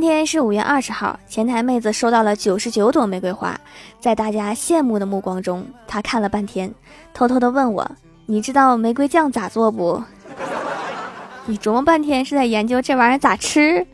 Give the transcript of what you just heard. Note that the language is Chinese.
今天是五月二十号前台妹子收到了九十九朵玫瑰花。在大家羡慕的目光中她看了半天偷偷的问我你知道玫瑰酱咋做不？你琢磨半天是在研究这玩意儿咋吃？